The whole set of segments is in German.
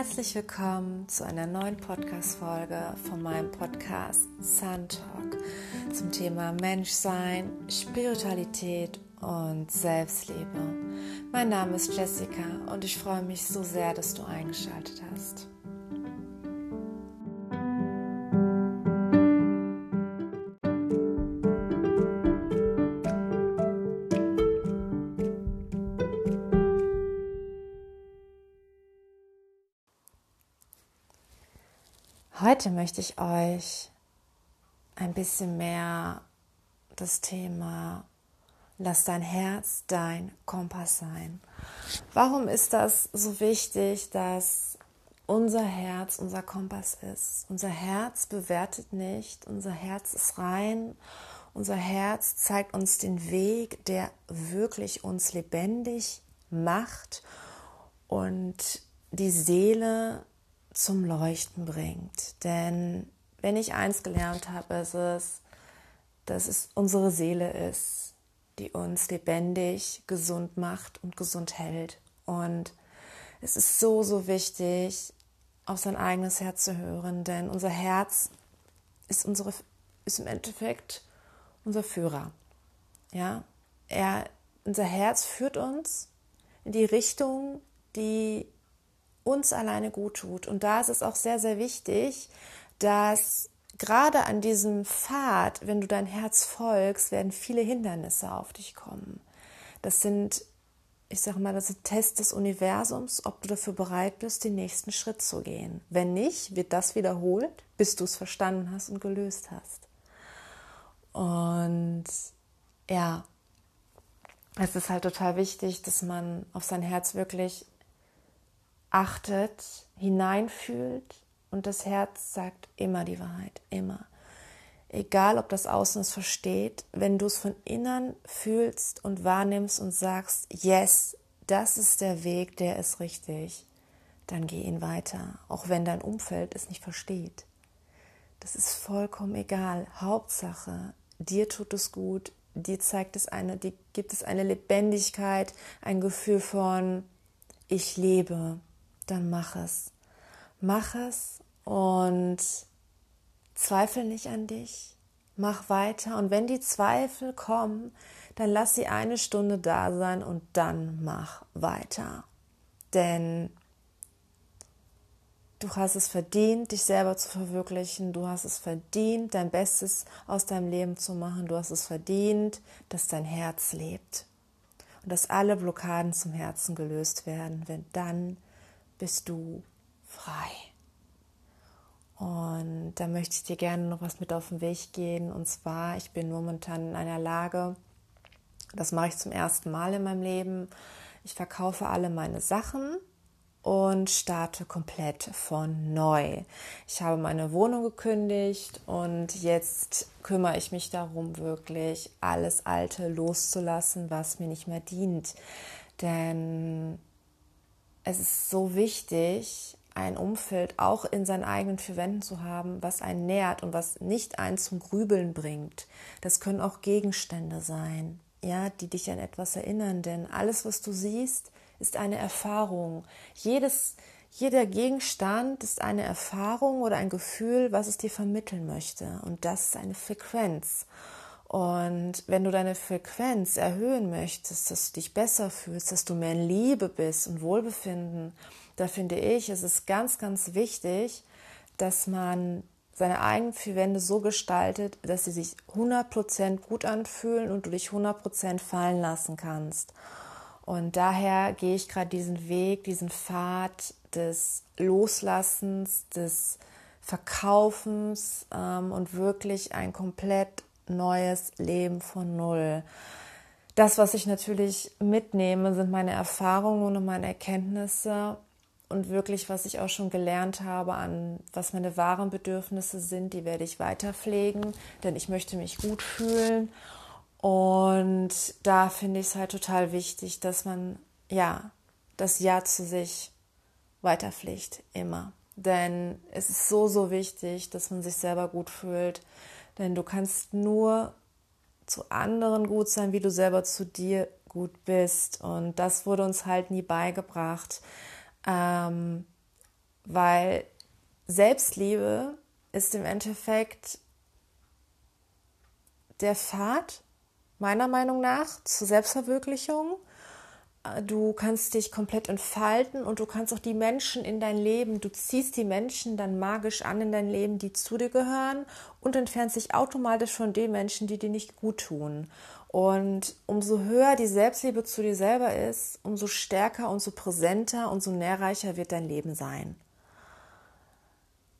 Herzlich willkommen zu einer neuen Podcast-Folge von meinem Podcast Sun Talk zum Thema Menschsein, Spiritualität und Selbstliebe. Mein Name ist Jessica und ich freue mich so sehr, dass du eingeschaltet hast. Heute möchte ich euch ein bisschen mehr das Thema Lass dein Herz dein Kompass sein. Warum ist das so wichtig, dass unser Herz unser Kompass ist? Unser Herz bewertet nicht, unser Herz ist rein, unser Herz zeigt uns den Weg, der wirklich uns lebendig macht und die Seele zum Leuchten bringt. Denn wenn ich eins gelernt habe, ist es, dass es unsere Seele ist, die uns lebendig, gesund macht und gesund hält. Und es ist so, so wichtig, auf sein eigenes Herz zu hören, denn unser Herz ist, unsere, ist im Endeffekt unser Führer. Ja, er, unser Herz führt uns in die Richtung, die uns alleine gut tut. Und da ist es auch sehr, sehr wichtig, dass gerade an diesem Pfad, wenn du dein Herz folgst, werden viele Hindernisse auf dich kommen. Das sind, ich sage mal, das ist Test des Universums, ob du dafür bereit bist, den nächsten Schritt zu gehen. Wenn nicht, wird das wiederholt, bis du es verstanden hast und gelöst hast. Und ja, es ist halt total wichtig, dass man auf sein Herz wirklich achtet, hineinfühlt und das Herz sagt immer die Wahrheit, immer. Egal, ob das Außen es versteht, wenn du es von innen fühlst und wahrnimmst und sagst, yes, das ist der Weg, der ist richtig, dann geh ihn weiter, auch wenn dein Umfeld es nicht versteht. Das ist vollkommen egal. Hauptsache, dir tut es gut, dir zeigt es eine, dir gibt es eine Lebendigkeit, ein Gefühl von ich lebe, dann mach es. Mach es und zweifel nicht an dich. Mach weiter und wenn die Zweifel kommen, dann lass sie eine Stunde da sein und dann mach weiter. Denn du hast es verdient, dich selber zu verwirklichen. Du hast es verdient, dein Bestes aus deinem Leben zu machen. Du hast es verdient, dass dein Herz lebt und dass alle Blockaden zum Herzen gelöst werden, wenn dann bist du frei. Und da möchte ich dir gerne noch was mit auf den Weg gehen. Und zwar, ich bin momentan in einer Lage, das mache ich zum ersten Mal in meinem Leben. Ich verkaufe alle meine Sachen und starte komplett von neu. Ich habe meine Wohnung gekündigt und jetzt kümmere ich mich darum, wirklich alles Alte loszulassen, was mir nicht mehr dient. Denn es ist so wichtig, ein Umfeld auch in seinen eigenen vier Wänden zu haben, was einen nährt und was nicht einen zum Grübeln bringt. Das können auch Gegenstände sein, ja, die dich an etwas erinnern, denn alles, was du siehst, ist eine Erfahrung. Jedes, jeder Gegenstand ist eine Erfahrung oder ein Gefühl, was es dir vermitteln möchte. Und das ist eine Frequenz. Und wenn du deine Frequenz erhöhen möchtest, dass du dich besser fühlst, dass du mehr in Liebe bist und Wohlbefinden, da finde ich, es ist ganz, ganz wichtig, dass man seine eigenen vier Wände so gestaltet, dass sie sich 100% gut anfühlen und du dich 100% fallen lassen kannst. Und daher gehe ich gerade diesen Weg, diesen Pfad des Loslassens, des Verkaufens ähm, und wirklich ein komplett neues Leben von Null. Das, was ich natürlich mitnehme, sind meine Erfahrungen und meine Erkenntnisse und wirklich, was ich auch schon gelernt habe, an was meine wahren Bedürfnisse sind, die werde ich weiter pflegen, denn ich möchte mich gut fühlen. Und da finde ich es halt total wichtig, dass man ja das Ja zu sich weiterpflegt, immer. Denn es ist so, so wichtig, dass man sich selber gut fühlt, denn du kannst nur zu anderen gut sein, wie du selber zu dir gut bist. Und das wurde uns halt nie beigebracht. Ähm, weil Selbstliebe ist im Endeffekt der Pfad, meiner Meinung nach, zur Selbstverwirklichung. Du kannst dich komplett entfalten und du kannst auch die Menschen in dein Leben, du ziehst die Menschen dann magisch an in dein Leben, die zu dir gehören und entfernst dich automatisch von den Menschen, die dir nicht gut tun. Und umso höher die Selbstliebe zu dir selber ist, umso stärker, umso präsenter, umso nährreicher wird dein Leben sein.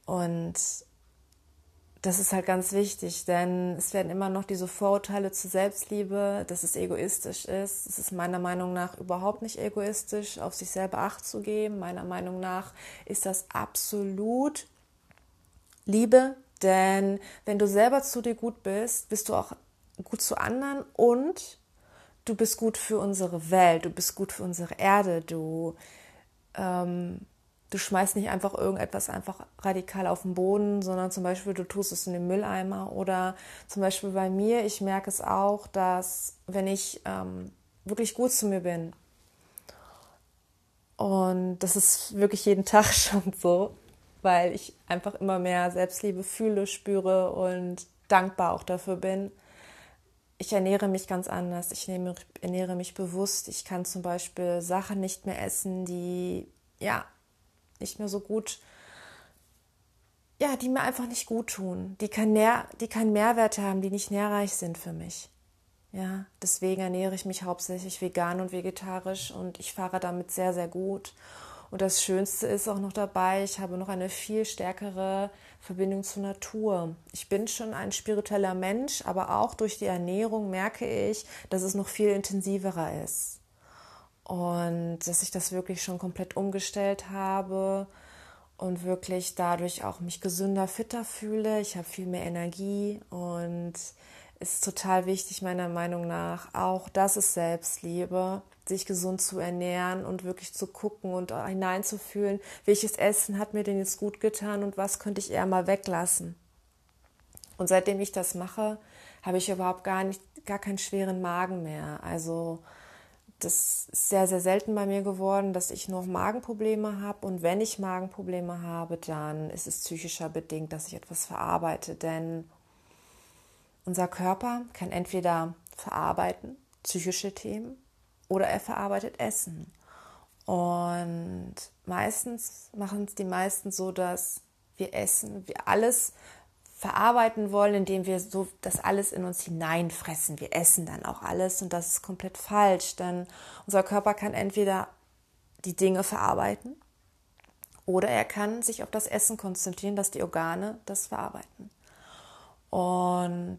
Und das ist halt ganz wichtig, denn es werden immer noch diese Vorurteile zur Selbstliebe, dass es egoistisch ist. Es ist meiner Meinung nach überhaupt nicht egoistisch, auf sich selber Acht zu geben. Meiner Meinung nach ist das absolut Liebe, denn wenn du selber zu dir gut bist, bist du auch gut zu anderen und du bist gut für unsere Welt, du bist gut für unsere Erde, du ähm, du schmeißt nicht einfach irgendetwas einfach radikal auf den Boden, sondern zum Beispiel du tust es in den Mülleimer oder zum Beispiel bei mir, ich merke es auch, dass wenn ich ähm, wirklich gut zu mir bin und das ist wirklich jeden Tag schon so, weil ich einfach immer mehr Selbstliebe fühle, spüre und dankbar auch dafür bin. Ich ernähre mich ganz anders. Ich ernähre mich bewusst. Ich kann zum Beispiel Sachen nicht mehr essen, die ja nicht mehr so gut, ja, die mir einfach nicht gut tun, die, kein Nähr, die keinen Mehrwert haben, die nicht nährreich sind für mich. Ja, deswegen ernähre ich mich hauptsächlich vegan und vegetarisch und ich fahre damit sehr, sehr gut. Und das Schönste ist auch noch dabei, ich habe noch eine viel stärkere Verbindung zur Natur. Ich bin schon ein spiritueller Mensch, aber auch durch die Ernährung merke ich, dass es noch viel intensiverer ist und dass ich das wirklich schon komplett umgestellt habe und wirklich dadurch auch mich gesünder, fitter fühle. Ich habe viel mehr Energie und es ist total wichtig meiner Meinung nach auch, das ist Selbstliebe, sich gesund zu ernähren und wirklich zu gucken und hineinzufühlen, welches Essen hat mir denn jetzt gut getan und was könnte ich eher mal weglassen. Und seitdem ich das mache, habe ich überhaupt gar nicht, gar keinen schweren Magen mehr. Also das ist sehr, sehr selten bei mir geworden, dass ich noch Magenprobleme habe. Und wenn ich Magenprobleme habe, dann ist es psychischer bedingt, dass ich etwas verarbeite. Denn unser Körper kann entweder verarbeiten, psychische Themen, oder er verarbeitet Essen. Und meistens machen es die meisten so, dass wir essen, wir alles verarbeiten wollen, indem wir so das alles in uns hineinfressen. Wir essen dann auch alles und das ist komplett falsch, denn unser Körper kann entweder die Dinge verarbeiten oder er kann sich auf das Essen konzentrieren, dass die Organe das verarbeiten. Und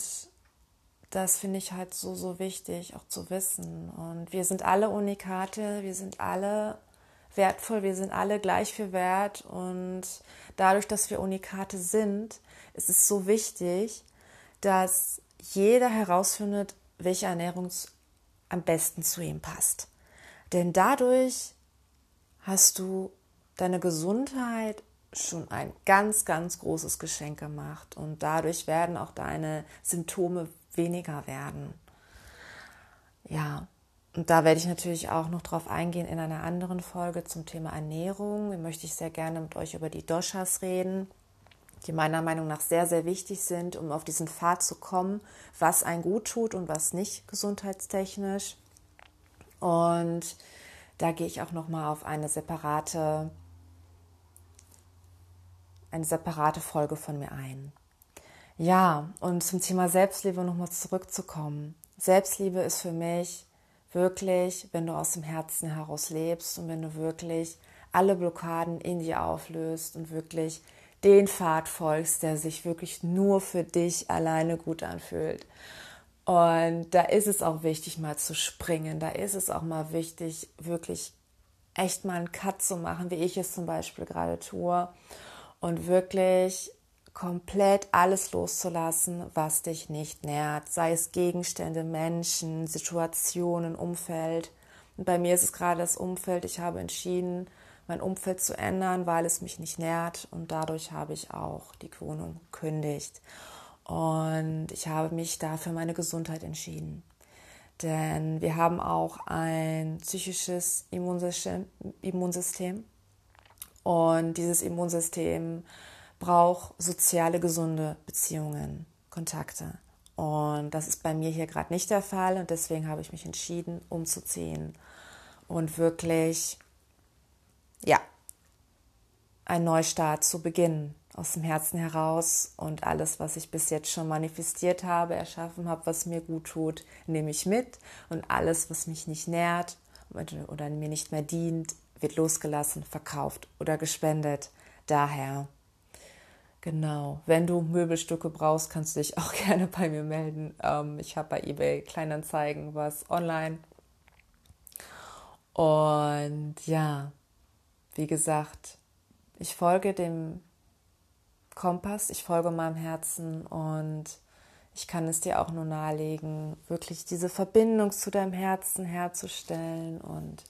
das finde ich halt so, so wichtig auch zu wissen. Und wir sind alle Unikate, wir sind alle wertvoll, wir sind alle gleich viel wert und dadurch, dass wir Unikate sind, es ist so wichtig, dass jeder herausfindet, welche Ernährung am besten zu ihm passt. Denn dadurch hast du deine Gesundheit schon ein ganz, ganz großes Geschenk gemacht und dadurch werden auch deine Symptome weniger werden. Ja, und da werde ich natürlich auch noch drauf eingehen in einer anderen Folge zum Thema Ernährung. Da möchte ich sehr gerne mit euch über die Doshas reden die meiner Meinung nach sehr, sehr wichtig sind, um auf diesen Pfad zu kommen, was ein gut tut und was nicht gesundheitstechnisch. Und da gehe ich auch noch mal auf eine separate eine separate Folge von mir ein. Ja, und zum Thema Selbstliebe nochmal zurückzukommen. Selbstliebe ist für mich wirklich, wenn du aus dem Herzen heraus lebst und wenn du wirklich alle Blockaden in dir auflöst und wirklich den Pfad folgst, der sich wirklich nur für dich alleine gut anfühlt. Und da ist es auch wichtig, mal zu springen. Da ist es auch mal wichtig, wirklich echt mal einen Cut zu machen, wie ich es zum Beispiel gerade tue. Und wirklich komplett alles loszulassen, was dich nicht nährt. Sei es Gegenstände, Menschen, Situationen, Umfeld. Und bei mir ist es gerade das Umfeld. Ich habe entschieden, mein Umfeld zu ändern, weil es mich nicht nährt und dadurch habe ich auch die Wohnung gekündigt. Und ich habe mich da für meine Gesundheit entschieden. Denn wir haben auch ein psychisches Immunsystem, Immunsystem Und dieses Immunsystem braucht soziale, gesunde Beziehungen, Kontakte. Und das ist bei mir hier gerade nicht der Fall und deswegen habe ich mich entschieden, umzuziehen und wirklich, ja, einen Neustart zu beginnen, aus dem Herzen heraus und alles, was ich bis jetzt schon manifestiert habe, erschaffen habe, was mir gut tut, nehme ich mit und alles, was mich nicht nährt oder mir nicht mehr dient, wird losgelassen, verkauft oder gespendet. Daher Genau. Wenn du Möbelstücke brauchst, kannst du dich auch gerne bei mir melden. Ähm, ich habe bei eBay Kleinanzeigen was online. Und ja, wie gesagt, ich folge dem Kompass, ich folge meinem Herzen und ich kann es dir auch nur nahelegen, wirklich diese Verbindung zu deinem Herzen herzustellen und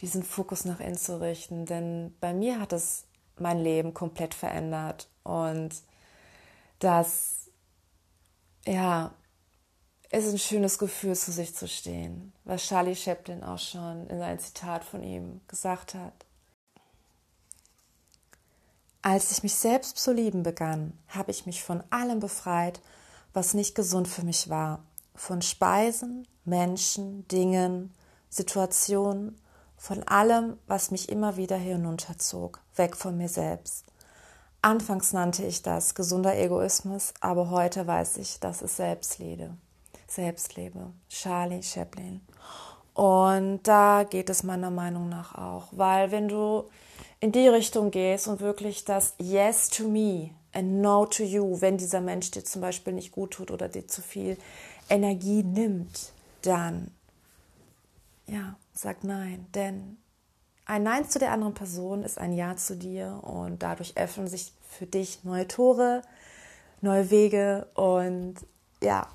diesen Fokus nach innen zu richten. Denn bei mir hat es mein Leben komplett verändert und das, ja, ist ein schönes Gefühl, zu sich zu stehen, was Charlie Chaplin auch schon in einem Zitat von ihm gesagt hat. Als ich mich selbst zu lieben begann, habe ich mich von allem befreit, was nicht gesund für mich war. Von Speisen, Menschen, Dingen, Situationen, von allem, was mich immer wieder hinunterzog, weg von mir selbst. Anfangs nannte ich das gesunder Egoismus, aber heute weiß ich, dass es Selbstliebe. Selbstliebe. Charlie Chaplin. Und da geht es meiner Meinung nach auch, weil wenn du in die Richtung gehst und wirklich das Yes to me and No to you, wenn dieser Mensch dir zum Beispiel nicht gut tut oder dir zu viel Energie nimmt, dann ja, sag Nein, denn ein Nein zu der anderen Person ist ein Ja zu dir und dadurch öffnen sich für dich neue Tore, neue Wege und ja,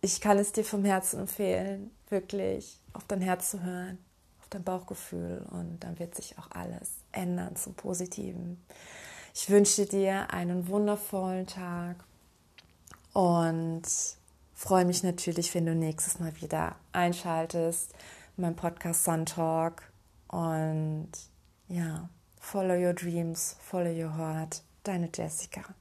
ich kann es dir vom Herzen empfehlen, wirklich auf dein Herz zu hören, auf dein Bauchgefühl und dann wird sich auch alles ändern zum Positiven. Ich wünsche dir einen wundervollen Tag und freue mich natürlich, wenn du nächstes Mal wieder einschaltest, mein Podcast Sun Talk und ja, follow your dreams, follow your heart. Deine Jessica.